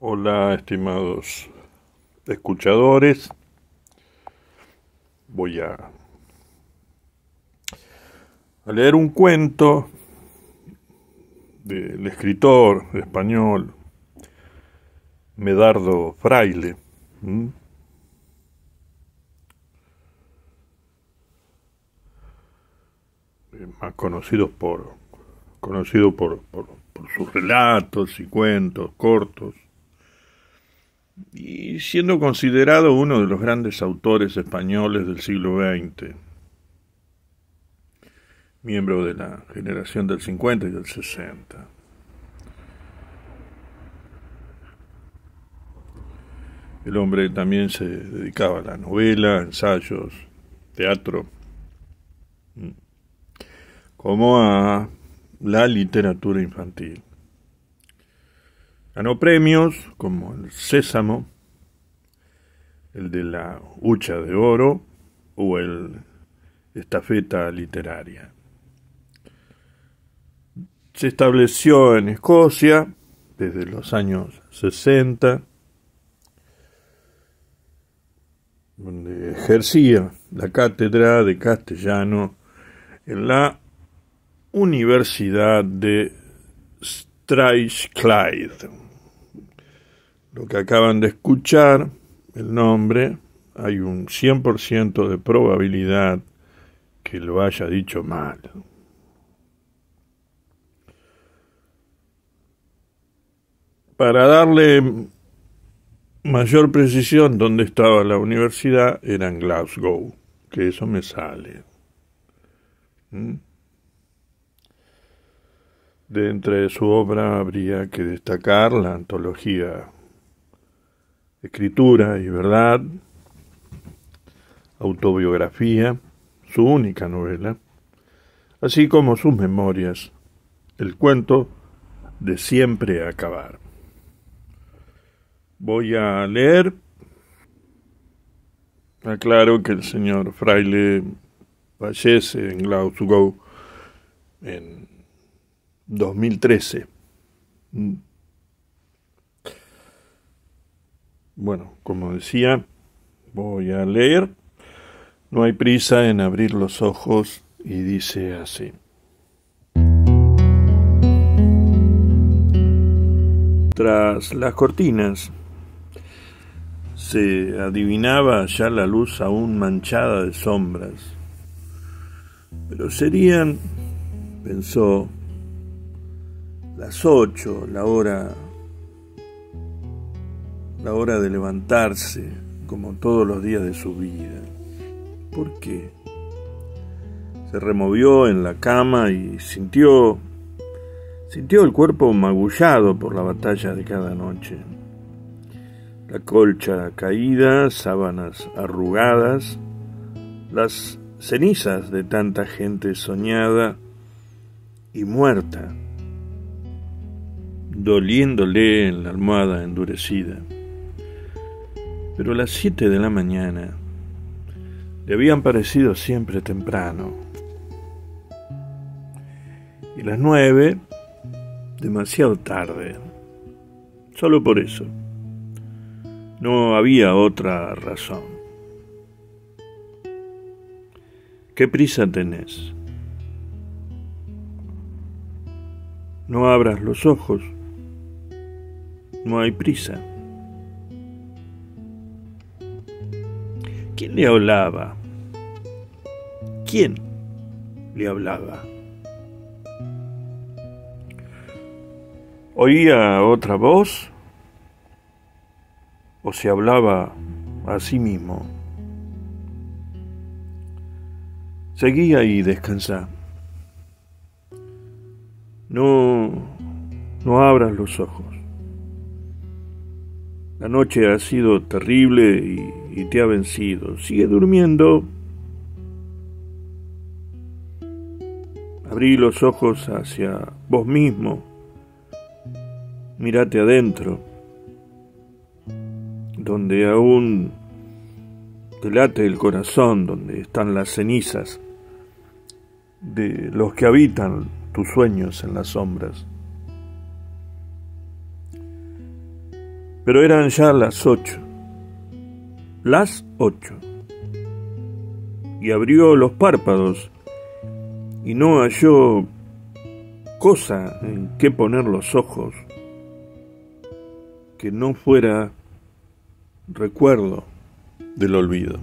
Hola, estimados escuchadores. Voy a, a leer un cuento del escritor español Medardo Fraile. más conocidos por conocido por, por, por sus relatos y cuentos cortos y siendo considerado uno de los grandes autores españoles del siglo XX, miembro de la generación del 50 y del 60. El hombre también se dedicaba a la novela, ensayos, teatro, como a la literatura infantil. Ganó premios como el Sésamo, el de la Hucha de Oro o el Estafeta Literaria. Se estableció en Escocia desde los años 60, donde ejercía la cátedra de castellano en la Universidad de Strathclyde lo que acaban de escuchar, el nombre, hay un 100% de probabilidad que lo haya dicho mal. Para darle mayor precisión dónde estaba la universidad, era en Glasgow, que eso me sale. ¿Mm? De su obra habría que destacar la antología escritura y verdad, autobiografía, su única novela, así como sus memorias, el cuento de siempre acabar. Voy a leer. Aclaro que el señor Fraile fallece en Glasgow en 2013. Bueno, como decía, voy a leer. No hay prisa en abrir los ojos y dice así. Tras las cortinas se adivinaba ya la luz aún manchada de sombras, pero serían, pensó, las ocho, la hora la hora de levantarse, como todos los días de su vida. ¿Por qué? Se removió en la cama y sintió sintió el cuerpo magullado por la batalla de cada noche. La colcha caída, sábanas arrugadas, las cenizas de tanta gente soñada y muerta, doliéndole en la almohada endurecida pero las siete de la mañana le habían parecido siempre temprano. Y las nueve, demasiado tarde. Solo por eso. No había otra razón. ¿Qué prisa tenés? No abras los ojos. No hay prisa. ¿Quién le hablaba? ¿Quién le hablaba? ¿Oía otra voz? ¿O se hablaba a sí mismo? Seguía y descansa. No, no abras los ojos. La noche ha sido terrible y, te ha vencido. Sigue durmiendo. Abrí los ojos hacia vos mismo. Mírate adentro, donde aún te late el corazón, donde están las cenizas de los que habitan tus sueños en las sombras. Pero eran ya las ocho. Las ocho. Y abrió los párpados y no halló cosa en que poner los ojos que no fuera recuerdo del olvido.